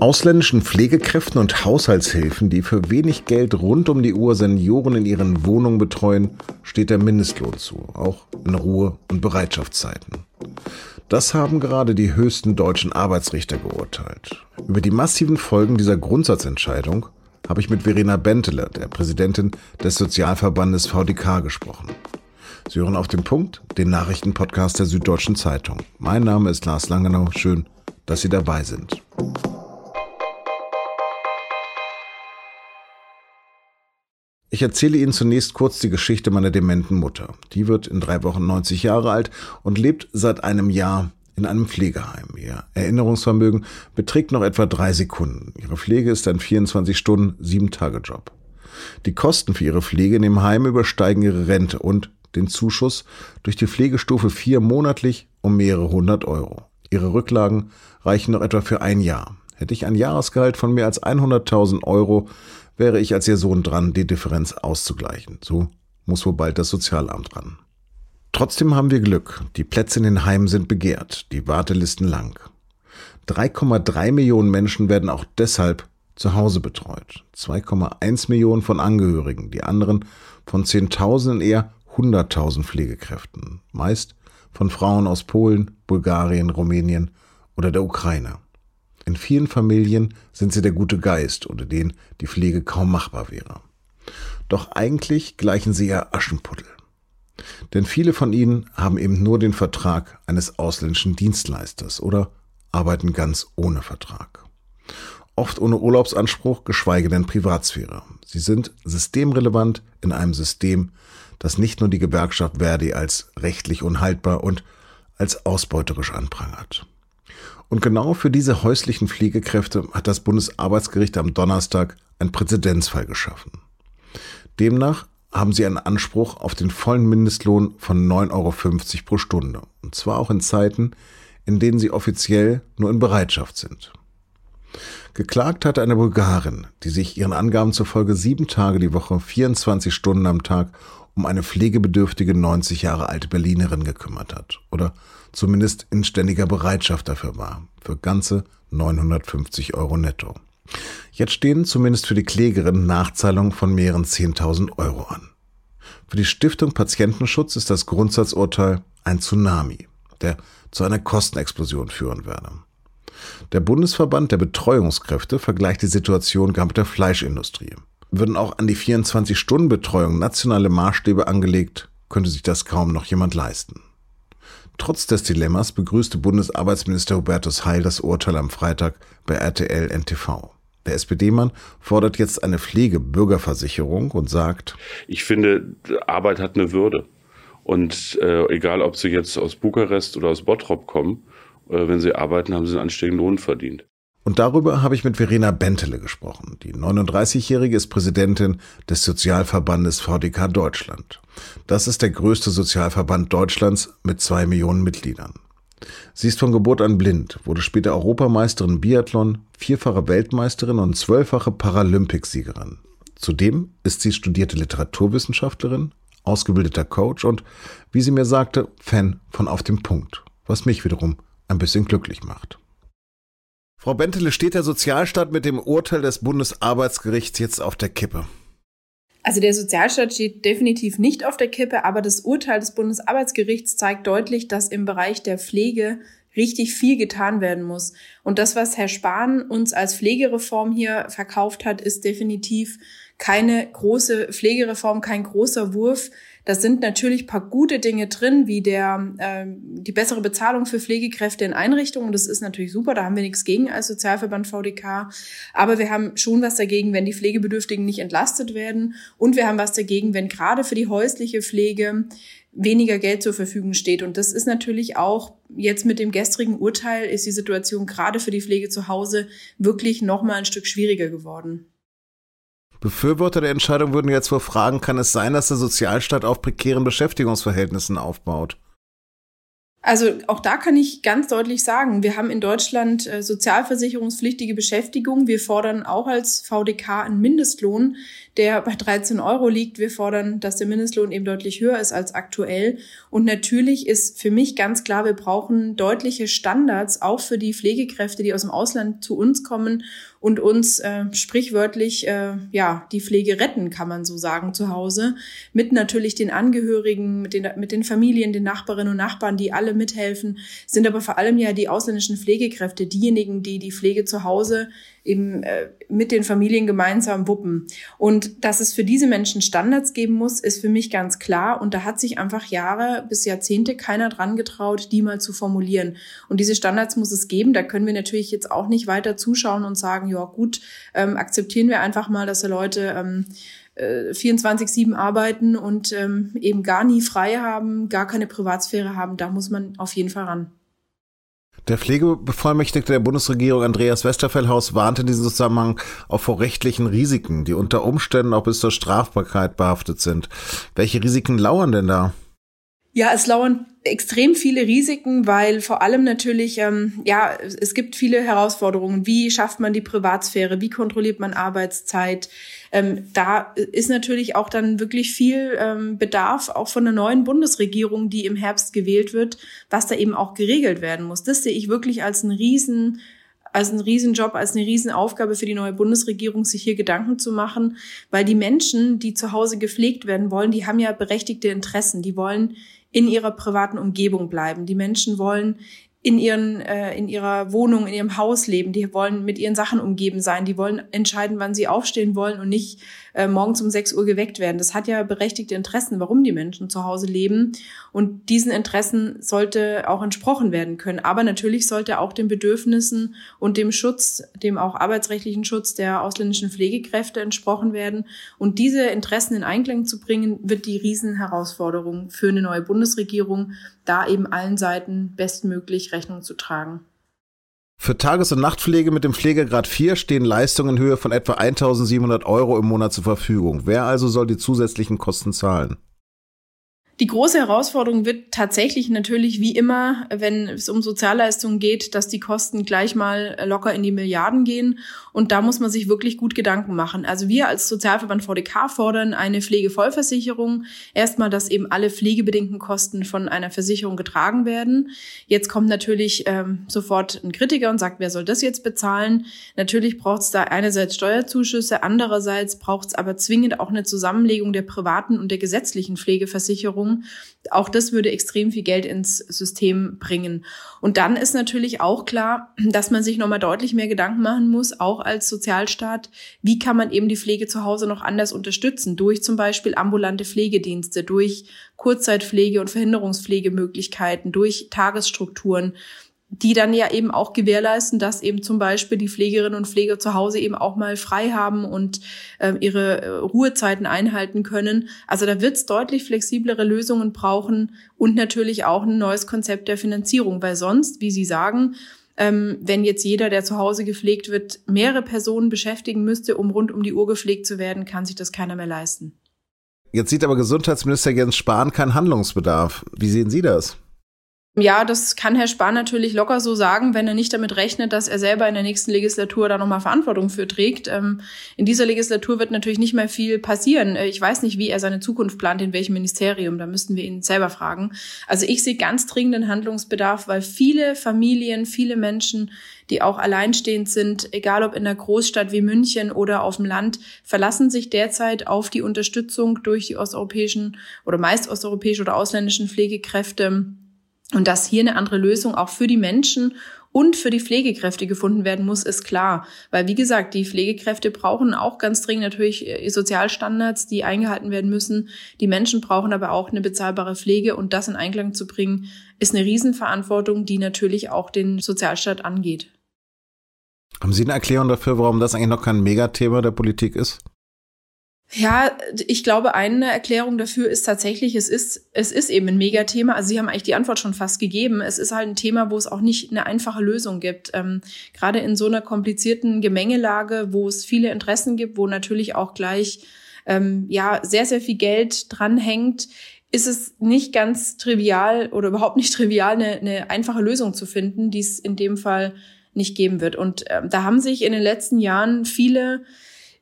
Ausländischen Pflegekräften und Haushaltshilfen, die für wenig Geld rund um die Uhr Senioren in ihren Wohnungen betreuen, steht der Mindestlohn zu, auch in Ruhe- und Bereitschaftszeiten. Das haben gerade die höchsten deutschen Arbeitsrichter geurteilt. Über die massiven Folgen dieser Grundsatzentscheidung habe ich mit Verena Bentele, der Präsidentin des Sozialverbandes VDK, gesprochen. Sie hören auf den Punkt, den Nachrichtenpodcast der Süddeutschen Zeitung. Mein Name ist Lars Langenau. Schön, dass Sie dabei sind. Ich erzähle Ihnen zunächst kurz die Geschichte meiner dementen Mutter. Die wird in drei Wochen 90 Jahre alt und lebt seit einem Jahr in einem Pflegeheim. Ihr Erinnerungsvermögen beträgt noch etwa drei Sekunden. Ihre Pflege ist ein 24 Stunden, sieben Tage Job. Die Kosten für ihre Pflege in dem Heim übersteigen ihre Rente und den Zuschuss durch die Pflegestufe 4 monatlich um mehrere hundert Euro. Ihre Rücklagen reichen noch etwa für ein Jahr. Hätte ich ein Jahresgehalt von mehr als 100.000 Euro, wäre ich als ihr Sohn dran, die Differenz auszugleichen. So muss wohl bald das Sozialamt ran. Trotzdem haben wir Glück. Die Plätze in den Heimen sind begehrt, die Wartelisten lang. 3,3 Millionen Menschen werden auch deshalb zu Hause betreut. 2,1 Millionen von Angehörigen, die anderen von Zehntausenden eher 100.000 Pflegekräften, meist von Frauen aus Polen, Bulgarien, Rumänien oder der Ukraine. In vielen Familien sind sie der gute Geist, ohne den die Pflege kaum machbar wäre. Doch eigentlich gleichen sie ja Aschenputtel. Denn viele von ihnen haben eben nur den Vertrag eines ausländischen Dienstleisters oder arbeiten ganz ohne Vertrag. Oft ohne Urlaubsanspruch, geschweige denn Privatsphäre. Sie sind systemrelevant in einem System, das nicht nur die Gewerkschaft Verdi als rechtlich unhaltbar und als ausbeuterisch anprangert. Und genau für diese häuslichen Pflegekräfte hat das Bundesarbeitsgericht am Donnerstag einen Präzedenzfall geschaffen. Demnach haben sie einen Anspruch auf den vollen Mindestlohn von 9,50 Euro pro Stunde. Und zwar auch in Zeiten, in denen sie offiziell nur in Bereitschaft sind. Geklagt hatte eine Bulgarin, die sich ihren Angaben zufolge sieben Tage die Woche, 24 Stunden am Tag um eine pflegebedürftige 90 Jahre alte Berlinerin gekümmert hat. Oder zumindest in ständiger Bereitschaft dafür war, für ganze 950 Euro netto. Jetzt stehen zumindest für die Klägerin Nachzahlungen von mehreren 10.000 Euro an. Für die Stiftung Patientenschutz ist das Grundsatzurteil ein Tsunami, der zu einer Kostenexplosion führen werde. Der Bundesverband der Betreuungskräfte vergleicht die Situation gar mit der Fleischindustrie. Würden auch an die 24-Stunden-Betreuung nationale Maßstäbe angelegt, könnte sich das kaum noch jemand leisten. Trotz des Dilemmas begrüßte Bundesarbeitsminister Hubertus Heil das Urteil am Freitag bei RTL NTV. Der SPD-Mann fordert jetzt eine Pflegebürgerversicherung und sagt, ich finde, Arbeit hat eine Würde. Und äh, egal, ob sie jetzt aus Bukarest oder aus Bottrop kommen, äh, wenn sie arbeiten, haben sie einen anständigen Lohn verdient. Und darüber habe ich mit Verena Bentele gesprochen. Die 39-Jährige ist Präsidentin des Sozialverbandes VDK Deutschland. Das ist der größte Sozialverband Deutschlands mit zwei Millionen Mitgliedern. Sie ist von Geburt an blind, wurde später Europameisterin Biathlon, vierfache Weltmeisterin und zwölffache Paralympicsiegerin. Zudem ist sie studierte Literaturwissenschaftlerin, ausgebildeter Coach und, wie sie mir sagte, Fan von Auf dem Punkt, was mich wiederum ein bisschen glücklich macht. Frau Bentele, steht der Sozialstaat mit dem Urteil des Bundesarbeitsgerichts jetzt auf der Kippe? Also der Sozialstaat steht definitiv nicht auf der Kippe, aber das Urteil des Bundesarbeitsgerichts zeigt deutlich, dass im Bereich der Pflege richtig viel getan werden muss. Und das, was Herr Spahn uns als Pflegereform hier verkauft hat, ist definitiv keine große Pflegereform, kein großer Wurf. Da sind natürlich paar gute Dinge drin, wie der äh, die bessere Bezahlung für Pflegekräfte in Einrichtungen. Das ist natürlich super, da haben wir nichts gegen als Sozialverband VDK. Aber wir haben schon was dagegen, wenn die Pflegebedürftigen nicht entlastet werden. Und wir haben was dagegen, wenn gerade für die häusliche Pflege weniger Geld zur Verfügung steht. Und das ist natürlich auch jetzt mit dem gestrigen Urteil ist die Situation gerade für die Pflege zu Hause wirklich noch mal ein Stück schwieriger geworden. Befürworter der Entscheidung würden jetzt wohl fragen, kann es sein, dass der Sozialstaat auf prekären Beschäftigungsverhältnissen aufbaut? Also auch da kann ich ganz deutlich sagen, wir haben in Deutschland äh, sozialversicherungspflichtige Beschäftigung. Wir fordern auch als VDK einen Mindestlohn, der bei 13 Euro liegt. Wir fordern, dass der Mindestlohn eben deutlich höher ist als aktuell. Und natürlich ist für mich ganz klar, wir brauchen deutliche Standards auch für die Pflegekräfte, die aus dem Ausland zu uns kommen und uns äh, sprichwörtlich äh, ja die Pflege retten, kann man so sagen, zu Hause. Mit natürlich den Angehörigen, mit den, mit den Familien, den Nachbarinnen und Nachbarn, die alle mithelfen, sind aber vor allem ja die ausländischen Pflegekräfte, diejenigen, die die Pflege zu Hause eben äh, mit den Familien gemeinsam wuppen. Und dass es für diese Menschen Standards geben muss, ist für mich ganz klar. Und da hat sich einfach Jahre bis Jahrzehnte keiner dran getraut, die mal zu formulieren. Und diese Standards muss es geben. Da können wir natürlich jetzt auch nicht weiter zuschauen und sagen, ja gut, ähm, akzeptieren wir einfach mal, dass die Leute ähm, 24-7 äh, arbeiten und ähm, eben gar nie frei haben, gar keine Privatsphäre haben. Da muss man auf jeden Fall ran. Der Pflegebevollmächtigte der Bundesregierung Andreas Westerfellhaus warnte in diesem Zusammenhang auch vor rechtlichen Risiken, die unter Umständen auch bis zur Strafbarkeit behaftet sind. Welche Risiken lauern denn da? Ja, es lauern extrem viele Risiken, weil vor allem natürlich, ähm, ja, es gibt viele Herausforderungen. Wie schafft man die Privatsphäre? Wie kontrolliert man Arbeitszeit? Ähm, da ist natürlich auch dann wirklich viel ähm, Bedarf auch von der neuen Bundesregierung, die im Herbst gewählt wird, was da eben auch geregelt werden muss. Das sehe ich wirklich als einen riesen als einen Riesenjob, als eine Riesenaufgabe für die neue Bundesregierung, sich hier Gedanken zu machen, weil die Menschen, die zu Hause gepflegt werden wollen, die haben ja berechtigte Interessen, die wollen in ihrer privaten Umgebung bleiben. Die Menschen wollen in ihren äh, in ihrer Wohnung, in ihrem Haus leben. Die wollen mit ihren Sachen umgeben sein. Die wollen entscheiden, wann sie aufstehen wollen und nicht äh, morgens um 6 Uhr geweckt werden. Das hat ja berechtigte Interessen, warum die Menschen zu Hause leben. Und diesen Interessen sollte auch entsprochen werden können. Aber natürlich sollte auch den Bedürfnissen und dem Schutz, dem auch arbeitsrechtlichen Schutz der ausländischen Pflegekräfte entsprochen werden. Und diese Interessen in Einklang zu bringen, wird die Riesenherausforderung für eine neue Bundesregierung, da eben allen Seiten bestmöglich Rechnung zu tragen. Für Tages- und Nachtpflege mit dem Pflegegrad 4 stehen Leistungen in Höhe von etwa 1700 Euro im Monat zur Verfügung. Wer also soll die zusätzlichen Kosten zahlen? Die große Herausforderung wird tatsächlich natürlich wie immer, wenn es um Sozialleistungen geht, dass die Kosten gleich mal locker in die Milliarden gehen. Und da muss man sich wirklich gut Gedanken machen. Also wir als Sozialverband VDK fordern eine Pflegevollversicherung. Erstmal, dass eben alle pflegebedingten Kosten von einer Versicherung getragen werden. Jetzt kommt natürlich ähm, sofort ein Kritiker und sagt, wer soll das jetzt bezahlen? Natürlich braucht es da einerseits Steuerzuschüsse, andererseits braucht es aber zwingend auch eine Zusammenlegung der privaten und der gesetzlichen Pflegeversicherung Veränderungen. Auch das würde extrem viel Geld ins System bringen. Und dann ist natürlich auch klar, dass man sich nochmal deutlich mehr Gedanken machen muss, auch als Sozialstaat, wie kann man eben die Pflege zu Hause noch anders unterstützen, durch zum Beispiel ambulante Pflegedienste, durch Kurzzeitpflege und Verhinderungspflegemöglichkeiten, durch Tagesstrukturen die dann ja eben auch gewährleisten, dass eben zum Beispiel die Pflegerinnen und Pfleger zu Hause eben auch mal frei haben und äh, ihre äh, Ruhezeiten einhalten können. Also da wird es deutlich flexiblere Lösungen brauchen und natürlich auch ein neues Konzept der Finanzierung, weil sonst, wie Sie sagen, ähm, wenn jetzt jeder, der zu Hause gepflegt wird, mehrere Personen beschäftigen müsste, um rund um die Uhr gepflegt zu werden, kann sich das keiner mehr leisten. Jetzt sieht aber Gesundheitsminister Jens Spahn keinen Handlungsbedarf. Wie sehen Sie das? Ja, das kann Herr Spahn natürlich locker so sagen, wenn er nicht damit rechnet, dass er selber in der nächsten Legislatur da nochmal Verantwortung für trägt. Ähm, in dieser Legislatur wird natürlich nicht mehr viel passieren. Äh, ich weiß nicht, wie er seine Zukunft plant, in welchem Ministerium. Da müssten wir ihn selber fragen. Also ich sehe ganz dringenden Handlungsbedarf, weil viele Familien, viele Menschen, die auch alleinstehend sind, egal ob in einer Großstadt wie München oder auf dem Land, verlassen sich derzeit auf die Unterstützung durch die osteuropäischen oder meist osteuropäische oder ausländischen Pflegekräfte und dass hier eine andere Lösung auch für die Menschen und für die Pflegekräfte gefunden werden muss, ist klar. Weil, wie gesagt, die Pflegekräfte brauchen auch ganz dringend natürlich äh, Sozialstandards, die eingehalten werden müssen. Die Menschen brauchen aber auch eine bezahlbare Pflege und das in Einklang zu bringen, ist eine Riesenverantwortung, die natürlich auch den Sozialstaat angeht. Haben Sie eine Erklärung dafür, warum das eigentlich noch kein Megathema der Politik ist? Ja, ich glaube, eine Erklärung dafür ist tatsächlich, es ist, es ist eben ein Megathema. Also Sie haben eigentlich die Antwort schon fast gegeben. Es ist halt ein Thema, wo es auch nicht eine einfache Lösung gibt. Ähm, gerade in so einer komplizierten Gemengelage, wo es viele Interessen gibt, wo natürlich auch gleich ähm, ja sehr, sehr viel Geld dranhängt, ist es nicht ganz trivial oder überhaupt nicht trivial, eine, eine einfache Lösung zu finden, die es in dem Fall nicht geben wird. Und äh, da haben sich in den letzten Jahren viele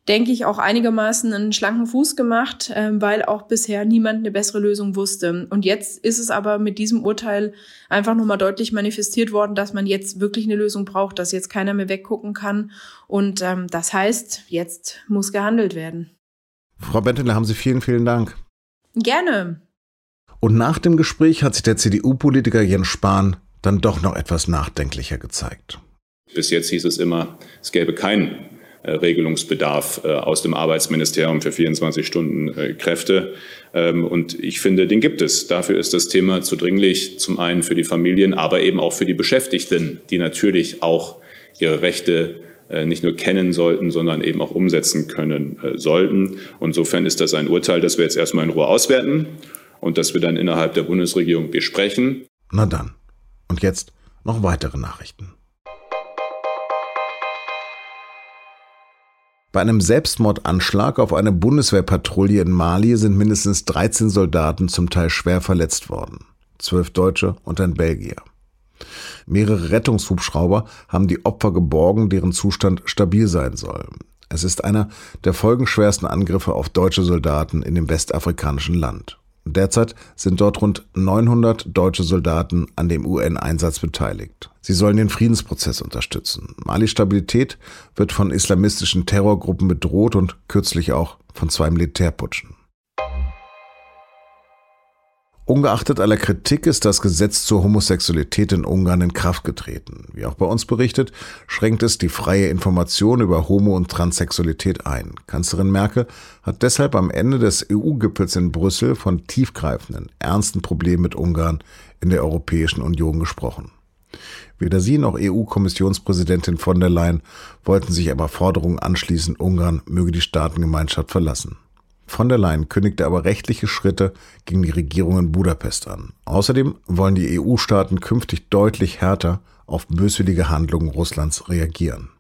denke ich, auch einigermaßen einen schlanken Fuß gemacht, ähm, weil auch bisher niemand eine bessere Lösung wusste. Und jetzt ist es aber mit diesem Urteil einfach nochmal deutlich manifestiert worden, dass man jetzt wirklich eine Lösung braucht, dass jetzt keiner mehr weggucken kann. Und ähm, das heißt, jetzt muss gehandelt werden. Frau Benteler, haben Sie vielen, vielen Dank. Gerne. Und nach dem Gespräch hat sich der CDU-Politiker Jens Spahn dann doch noch etwas nachdenklicher gezeigt. Bis jetzt hieß es immer, es gäbe keinen Regelungsbedarf äh, aus dem Arbeitsministerium für 24 Stunden äh, Kräfte. Ähm, und ich finde, den gibt es. Dafür ist das Thema zu dringlich, zum einen für die Familien, aber eben auch für die Beschäftigten, die natürlich auch ihre Rechte nicht nur kennen sollten, sondern eben auch umsetzen können sollten. Insofern ist das ein Urteil, das wir jetzt erstmal in Ruhe auswerten und das wir dann innerhalb der Bundesregierung besprechen. Na dann. Und jetzt noch weitere Nachrichten. Bei einem Selbstmordanschlag auf eine Bundeswehrpatrouille in Mali sind mindestens 13 Soldaten zum Teil schwer verletzt worden. Zwölf Deutsche und ein Belgier. Mehrere Rettungshubschrauber haben die Opfer geborgen, deren Zustand stabil sein soll. Es ist einer der folgenschwersten Angriffe auf deutsche Soldaten in dem westafrikanischen Land. Derzeit sind dort rund 900 deutsche Soldaten an dem UN-Einsatz beteiligt. Sie sollen den Friedensprozess unterstützen. Malis Stabilität wird von islamistischen Terrorgruppen bedroht und kürzlich auch von zwei Militärputschen. Ungeachtet aller Kritik ist das Gesetz zur Homosexualität in Ungarn in Kraft getreten. Wie auch bei uns berichtet, schränkt es die freie Information über Homo- und Transsexualität ein. Kanzlerin Merkel hat deshalb am Ende des EU-Gipfels in Brüssel von tiefgreifenden, ernsten Problemen mit Ungarn in der Europäischen Union gesprochen. Weder sie noch EU-Kommissionspräsidentin von der Leyen wollten sich aber Forderungen anschließen, Ungarn möge die Staatengemeinschaft verlassen. Von der Leyen kündigte aber rechtliche Schritte gegen die Regierung in Budapest an. Außerdem wollen die EU-Staaten künftig deutlich härter auf böswillige Handlungen Russlands reagieren.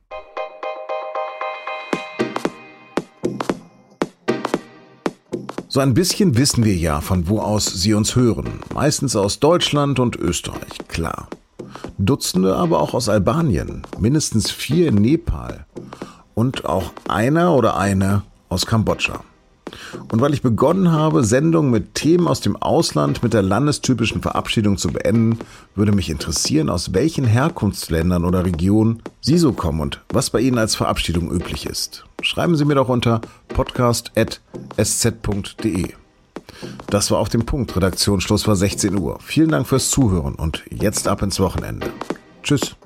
So ein bisschen wissen wir ja, von wo aus Sie uns hören. Meistens aus Deutschland und Österreich, klar. Dutzende aber auch aus Albanien, mindestens vier in Nepal und auch einer oder eine aus Kambodscha. Und weil ich begonnen habe, Sendungen mit Themen aus dem Ausland mit der landestypischen Verabschiedung zu beenden, würde mich interessieren, aus welchen Herkunftsländern oder Regionen Sie so kommen und was bei Ihnen als Verabschiedung üblich ist. Schreiben Sie mir doch unter podcast.sz.de. Das war auf dem Punkt. Redaktionsschluss war 16 Uhr. Vielen Dank fürs Zuhören und jetzt ab ins Wochenende. Tschüss.